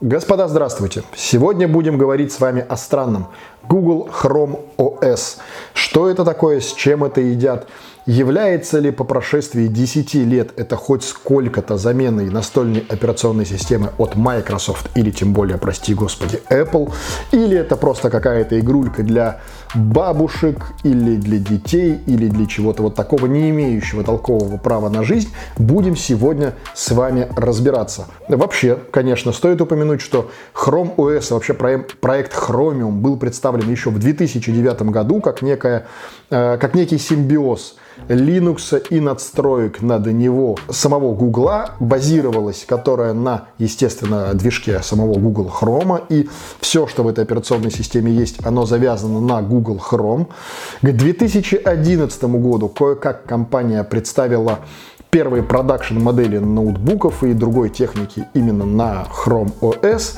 Господа, здравствуйте! Сегодня будем говорить с вами о странном. Google Chrome OS. Что это такое, с чем это едят? Является ли по прошествии 10 лет это хоть сколько-то заменой настольной операционной системы от Microsoft или тем более, прости господи, Apple? Или это просто какая-то игрулька для бабушек или для детей или для чего-то вот такого не имеющего толкового права на жизнь? Будем сегодня с вами разбираться. Вообще, конечно, стоит упомянуть, что Chrome OS, вообще проект Chromium был представлен еще в 2009 году как, некая, э, как некий симбиоз – Linux и надстроек над него самого Гугла базировалась, которая на, естественно, движке самого Google Chrome. И все, что в этой операционной системе есть, оно завязано на Google Chrome. К 2011 году кое-как компания представила первые продакшн-модели ноутбуков и другой техники именно на Chrome OS.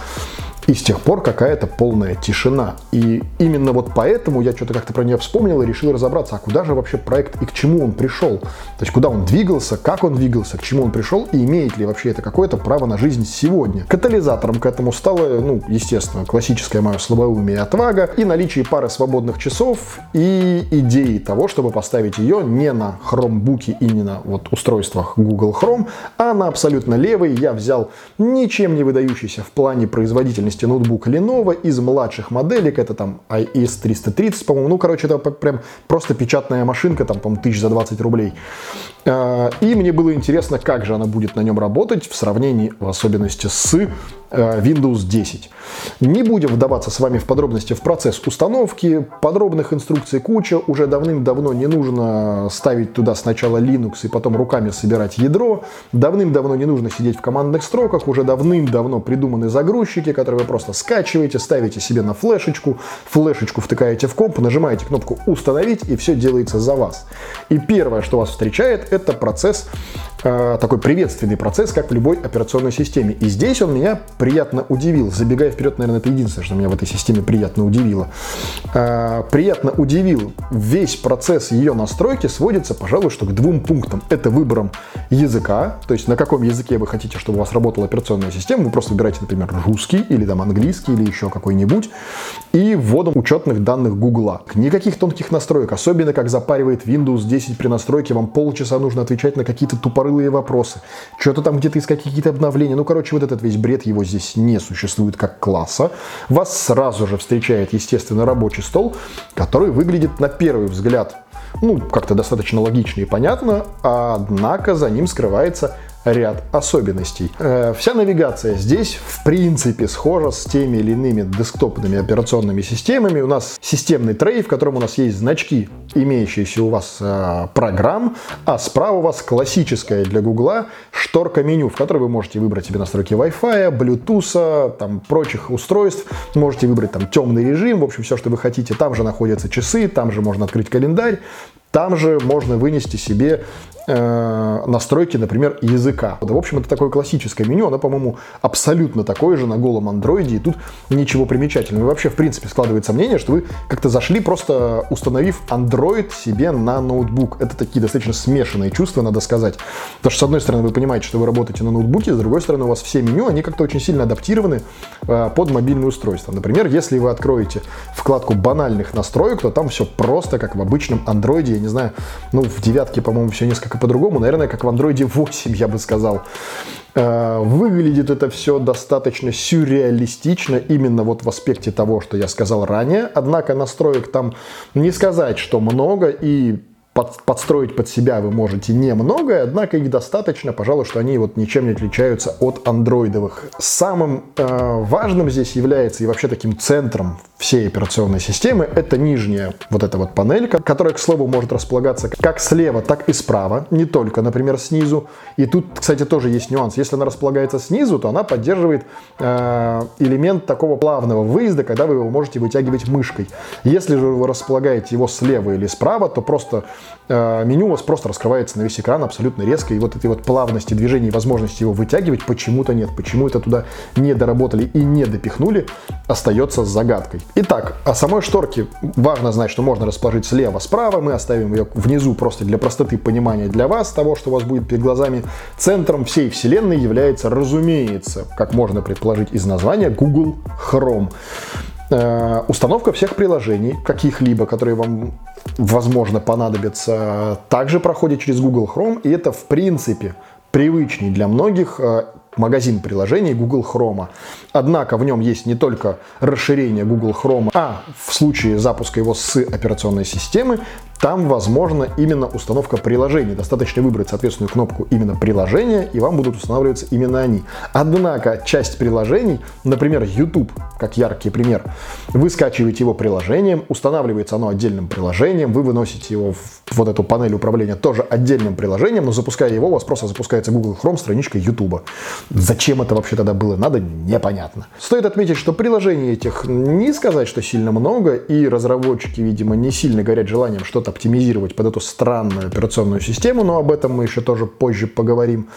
И с тех пор какая-то полная тишина. И именно вот поэтому я что-то как-то про нее вспомнил и решил разобраться, а куда же вообще проект и к чему он пришел. То есть куда он двигался, как он двигался, к чему он пришел и имеет ли вообще это какое-то право на жизнь сегодня. Катализатором к этому стало, ну, естественно, классическое мое слабоумие и отвага и наличие пары свободных часов и идеи того, чтобы поставить ее не на хромбуке и не на вот устройствах Google Chrome, а на абсолютно левый я взял ничем не выдающийся в плане производительности части ноутбук Lenovo из младших моделек, это там IS 330, по-моему, ну, короче, это прям просто печатная машинка, там, по-моему, тысяч за 20 рублей. А, и мне было интересно, как же она будет на нем работать в сравнении, в особенности с Windows 10. Не будем вдаваться с вами в подробности в процесс установки. Подробных инструкций куча. Уже давным-давно не нужно ставить туда сначала Linux и потом руками собирать ядро. Давным-давно не нужно сидеть в командных строках. Уже давным-давно придуманы загрузчики, которые вы просто скачиваете, ставите себе на флешечку, флешечку втыкаете в комп, нажимаете кнопку «Установить» и все делается за вас. И первое, что вас встречает, это процесс Э, такой приветственный процесс, как в любой операционной системе. И здесь он меня приятно удивил. Забегая вперед, наверное, это единственное, что меня в этой системе приятно удивило. Э, приятно удивил. Весь процесс ее настройки сводится, пожалуй, что к двум пунктам. Это выбором языка, то есть на каком языке вы хотите, чтобы у вас работала операционная система. Вы просто выбираете, например, русский или там английский или еще какой-нибудь. И вводом учетных данных Гугла. Никаких тонких настроек, особенно как запаривает Windows 10 при настройке, вам полчаса нужно отвечать на какие-то тупорылые тупорылые вопросы, что-то там где-то искать какие-то обновления. Ну, короче, вот этот весь бред, его здесь не существует как класса. Вас сразу же встречает, естественно, рабочий стол, который выглядит на первый взгляд ну, как-то достаточно логично и понятно, однако за ним скрывается ряд особенностей. Э, вся навигация здесь в принципе схожа с теми или иными десктопными операционными системами. У нас системный трей, в котором у нас есть значки, имеющиеся у вас э, программ, а справа у вас классическая для Гугла шторка меню, в которой вы можете выбрать себе настройки Wi-Fi, Bluetooth, там прочих устройств. Можете выбрать там темный режим, в общем, все, что вы хотите. Там же находятся часы, там же можно открыть календарь, там же можно вынести себе э, настройки, например, языка. В общем, это такое классическое меню, оно, по-моему, абсолютно такое же на голом андроиде, и тут ничего примечательного. И вообще, в принципе, складывается мнение, что вы как-то зашли, просто установив Android себе на ноутбук. Это такие достаточно смешанные чувства, надо сказать. Потому что, с одной стороны, вы понимаете, что вы работаете на ноутбуке, с другой стороны, у вас все меню, они как-то очень сильно адаптированы э, под мобильное устройство. Например, если вы откроете вкладку банальных настроек, то там все просто, как в обычном андроиде, не знаю, ну, в девятке, по-моему, все несколько по-другому, наверное, как в Android 8, я бы сказал. Э, выглядит это все достаточно сюрреалистично именно вот в аспекте того, что я сказал ранее. Однако настроек там не сказать, что много, и под, подстроить под себя вы можете немного, однако их достаточно, пожалуй, что они вот ничем не отличаются от андроидовых. Самым э, важным здесь является и вообще таким центром всей операционной системы это нижняя вот эта вот панель, которая, к слову, может располагаться как слева, так и справа, не только, например, снизу. И тут, кстати, тоже есть нюанс. Если она располагается снизу, то она поддерживает э, элемент такого плавного выезда, когда вы его можете вытягивать мышкой. Если же вы располагаете его слева или справа, то просто меню у вас просто раскрывается на весь экран абсолютно резко, и вот этой вот плавности движения и возможности его вытягивать почему-то нет. Почему это туда не доработали и не допихнули, остается загадкой. Итак, о самой шторке важно знать, что можно расположить слева-справа. Мы оставим ее внизу просто для простоты понимания для вас, того, что у вас будет перед глазами. Центром всей вселенной является, разумеется, как можно предположить из названия, Google Chrome. Э, установка всех приложений, каких-либо, которые вам, возможно, понадобятся, также проходит через Google Chrome, и это, в принципе, привычней для многих э, магазин приложений Google Chrome. Однако в нем есть не только расширение Google Chrome, а в случае запуска его с операционной системы, там возможно именно установка приложений. Достаточно выбрать соответственную кнопку именно приложения, и вам будут устанавливаться именно они. Однако часть приложений, например, YouTube, как яркий пример, вы скачиваете его приложением, устанавливается оно отдельным приложением, вы выносите его в вот эту панель управления тоже отдельным приложением, но запуская его, у вас просто запускается Google Chrome страничка YouTube. Зачем это вообще тогда было надо, непонятно. Стоит отметить, что приложений этих не сказать, что сильно много, и разработчики, видимо, не сильно горят желанием что-то оптимизировать под эту странную операционную систему, но об этом мы еще тоже позже поговорим.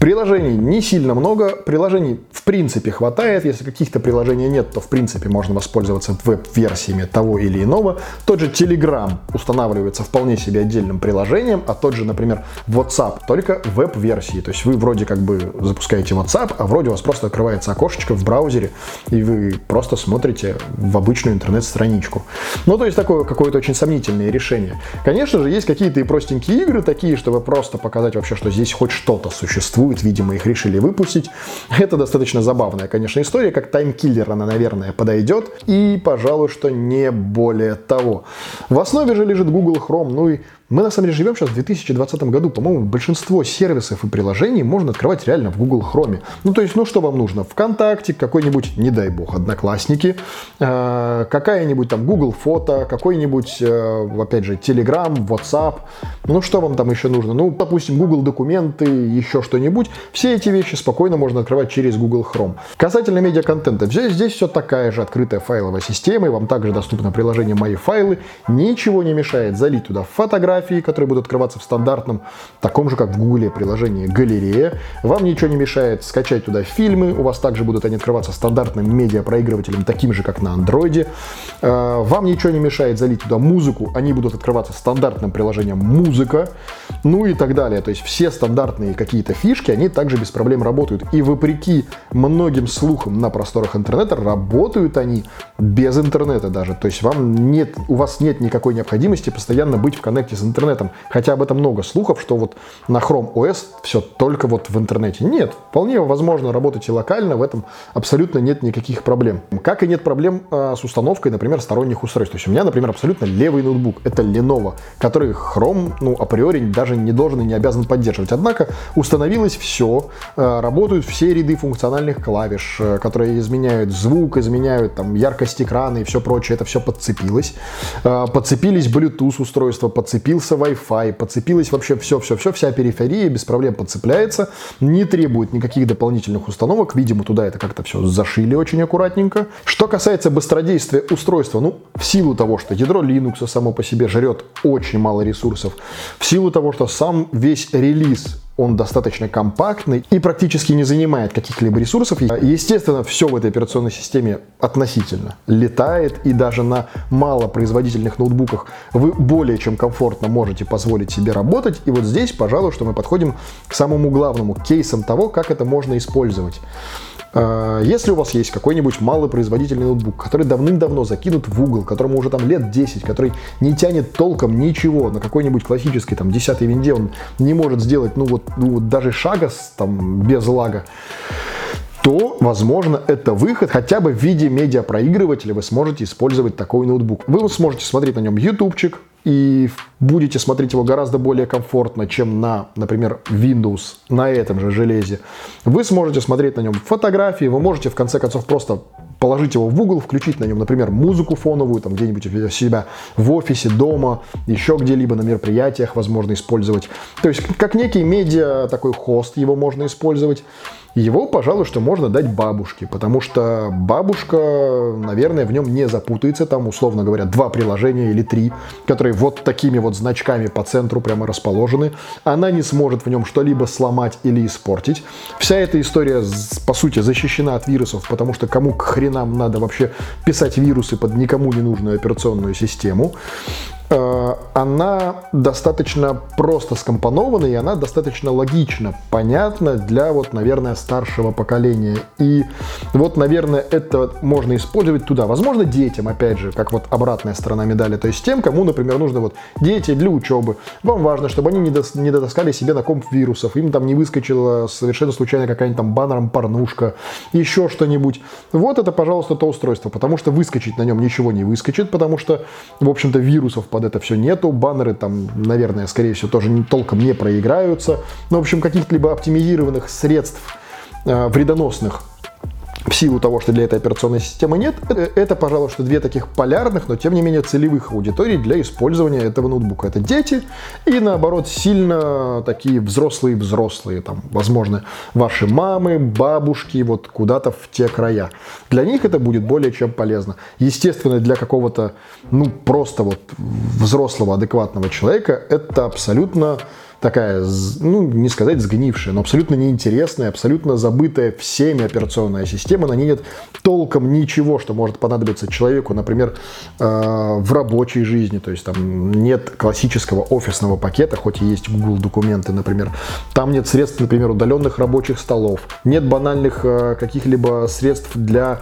Приложений не сильно много, приложений принципе хватает, если каких-то приложений нет, то в принципе можно воспользоваться веб-версиями того или иного. Тот же Telegram устанавливается вполне себе отдельным приложением, а тот же, например, WhatsApp только веб-версии. То есть вы вроде как бы запускаете WhatsApp, а вроде у вас просто открывается окошечко в браузере, и вы просто смотрите в обычную интернет-страничку. Ну, то есть такое какое-то очень сомнительное решение. Конечно же, есть какие-то и простенькие игры такие, чтобы просто показать вообще, что здесь хоть что-то существует видимо, их решили выпустить. Это достаточно забавная, конечно, история, как таймкиллер она, наверное, подойдет, и, пожалуй, что не более того. В основе же лежит Google Chrome, ну и мы на самом деле живем сейчас в 2020 году. По-моему, большинство сервисов и приложений можно открывать реально в Google Chrome. Ну, то есть, ну что вам нужно? ВКонтакте, какой-нибудь, не дай бог, Одноклассники, э, какая-нибудь там Google Фото, какой-нибудь, э, опять же, Telegram, WhatsApp. Ну, что вам там еще нужно? Ну, допустим, Google Документы, еще что-нибудь. Все эти вещи спокойно можно открывать через Google Chrome. Касательно медиаконтента, здесь, здесь все такая же открытая файловая система, и вам также доступно приложение «Мои файлы». Ничего не мешает залить туда фотографии, фотографии, которые будут открываться в стандартном, таком же, как в Гугле, приложении «Галерея». Вам ничего не мешает скачать туда фильмы, у вас также будут они открываться стандартным медиапроигрывателем, таким же, как на андроиде. Э, вам ничего не мешает залить туда музыку, они будут открываться стандартным приложением «Музыка», ну и так далее. То есть все стандартные какие-то фишки, они также без проблем работают. И вопреки многим слухам на просторах интернета, работают они без интернета даже. То есть вам нет, у вас нет никакой необходимости постоянно быть в коннекте с интернетом. Хотя об этом много слухов, что вот на Chrome OS все только вот в интернете. Нет, вполне возможно работать и локально, в этом абсолютно нет никаких проблем. Как и нет проблем э, с установкой, например, сторонних устройств. То есть у меня, например, абсолютно левый ноутбук. Это Lenovo, который Chrome, ну, априори даже не должен и не обязан поддерживать. Однако установилось все, э, работают все ряды функциональных клавиш, э, которые изменяют звук, изменяют там яркость экрана и все прочее. Это все подцепилось. Э, подцепились Bluetooth устройства, подцепились подцепился Wi-Fi, подцепилось вообще все-все-все, вся периферия без проблем подцепляется, не требует никаких дополнительных установок, видимо, туда это как-то все зашили очень аккуратненько. Что касается быстродействия устройства, ну, в силу того, что ядро Linux само по себе жрет очень мало ресурсов, в силу того, что сам весь релиз он достаточно компактный и практически не занимает каких-либо ресурсов. Естественно, все в этой операционной системе относительно летает, и даже на малопроизводительных ноутбуках вы более чем комфортно можете позволить себе работать. И вот здесь, пожалуй, что мы подходим к самому главному кейсам того, как это можно использовать. А, если у вас есть какой-нибудь малопроизводительный ноутбук, который давным-давно закинут в угол, которому уже там лет 10, который не тянет толком ничего, на какой-нибудь классической там 10 винде он не может сделать, ну вот, ну даже шага там без лага, то, возможно, это выход хотя бы в виде медиапроигрывателя вы сможете использовать такой ноутбук. Вы сможете смотреть на нем ютубчик, и будете смотреть его гораздо более комфортно, чем на, например, Windows на этом же железе. Вы сможете смотреть на нем фотографии, вы можете в конце концов просто положить его в угол, включить на нем, например, музыку фоновую, там где-нибудь у себя в офисе, дома, еще где-либо на мероприятиях возможно использовать. То есть как некий медиа, такой хост его можно использовать. Его, пожалуй, что можно дать бабушке, потому что бабушка, наверное, в нем не запутается. Там, условно говоря, два приложения или три, которые вот такими вот значками по центру прямо расположены. Она не сможет в нем что-либо сломать или испортить. Вся эта история, по сути, защищена от вирусов, потому что кому к хренам надо вообще писать вирусы под никому не нужную операционную систему. Э, она достаточно просто скомпонована, и она достаточно логично понятна для, вот, наверное, старшего поколения. И вот, наверное, это можно использовать туда. Возможно, детям, опять же, как вот обратная сторона медали. То есть тем, кому, например, нужно вот дети для учебы. Вам важно, чтобы они не, дос, не дотаскали себе на комп вирусов, им там не выскочила совершенно случайно какая-нибудь там баннером порнушка, еще что-нибудь. Вот это, пожалуйста, то устройство, потому что выскочить на нем ничего не выскочит, потому что, в общем-то, вирусов под это все нету. Баннеры там, наверное, скорее всего, тоже не, толком не проиграются. Но, в общем, каких-то либо оптимизированных средств э, вредоносных в силу того, что для этой операционной системы нет, э, это, пожалуй, что две таких полярных, но тем не менее целевых аудиторий для использования этого ноутбука. Это дети и, наоборот, сильно такие взрослые-взрослые, там, возможно, ваши мамы, бабушки, вот куда-то в те края. Для них это будет более чем полезно. Естественно, для какого-то, ну, просто вот взрослого, адекватного человека это абсолютно такая, ну, не сказать сгнившая, но абсолютно неинтересная, абсолютно забытая всеми операционная система. На ней нет толком ничего, что может понадобиться человеку, например, э, в рабочей жизни. То есть там нет классического офисного пакета, хоть и есть Google документы, например. Там нет средств, например, удаленных рабочих столов. Нет банальных э, каких-либо средств для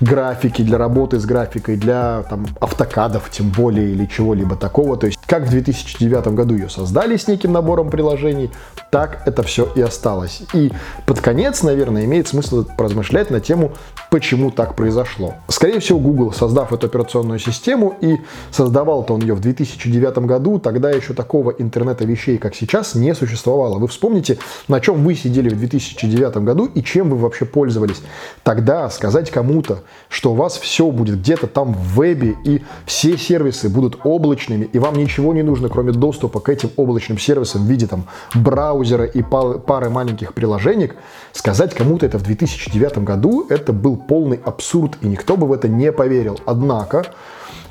графики, для работы с графикой, для там, автокадов, тем более, или чего-либо такого. То есть как в 2009 году ее создали с неким набором приложений, так это все и осталось. И под конец, наверное, имеет смысл поразмышлять на тему, почему так произошло. Скорее всего, Google, создав эту операционную систему, и создавал-то он ее в 2009 году, тогда еще такого интернета вещей, как сейчас, не существовало. Вы вспомните, на чем вы сидели в 2009 году и чем вы вообще пользовались. Тогда сказать кому-то, что у вас все будет где-то там в вебе, и все сервисы будут облачными, и вам ничего не нужно, кроме доступа к этим облачным сервисам в виде там браузера и пары маленьких приложений, сказать кому-то это в 2009 году, это был полный абсурд, и никто бы в это не поверил. Однако,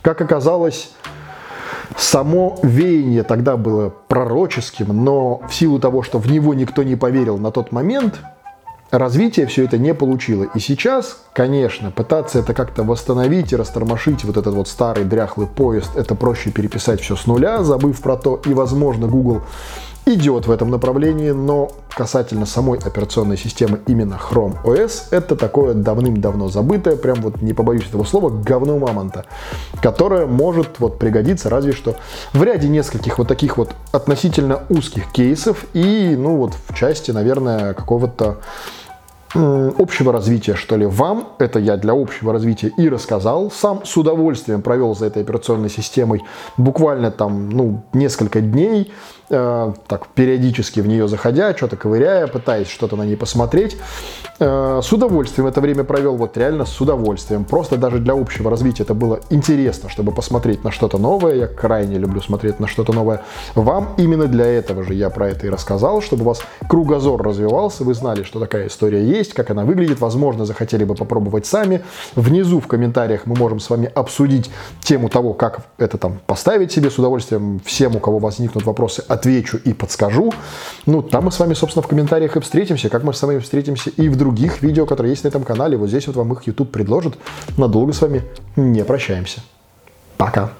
как оказалось, Само веяние тогда было пророческим, но в силу того, что в него никто не поверил на тот момент, развитие все это не получило. И сейчас, конечно, пытаться это как-то восстановить и растормошить вот этот вот старый дряхлый поезд, это проще переписать все с нуля, забыв про то, и, возможно, Google идет в этом направлении, но касательно самой операционной системы именно Chrome OS, это такое давным-давно забытое, прям вот не побоюсь этого слова, говно мамонта, которое может вот пригодиться разве что в ряде нескольких вот таких вот относительно узких кейсов и, ну вот в части, наверное, какого-то общего развития, что ли, вам. Это я для общего развития и рассказал. Сам с удовольствием провел за этой операционной системой буквально там, ну, несколько дней. Э, так периодически в нее заходя, что-то ковыряя, пытаясь что-то на ней посмотреть. Э, с удовольствием это время провел, вот реально с удовольствием. Просто даже для общего развития это было интересно, чтобы посмотреть на что-то новое. Я крайне люблю смотреть на что-то новое. Вам именно для этого же я про это и рассказал, чтобы у вас кругозор развивался, вы знали, что такая история есть, как она выглядит, возможно, захотели бы попробовать сами. Внизу в комментариях мы можем с вами обсудить тему того, как это там поставить себе с удовольствием. Всем, у кого возникнут вопросы, отвечу и подскажу. Ну, там мы с вами, собственно, в комментариях и встретимся, как мы с вами встретимся и в других видео, которые есть на этом канале. Вот здесь вот вам их YouTube предложит. Надолго с вами не прощаемся. Пока.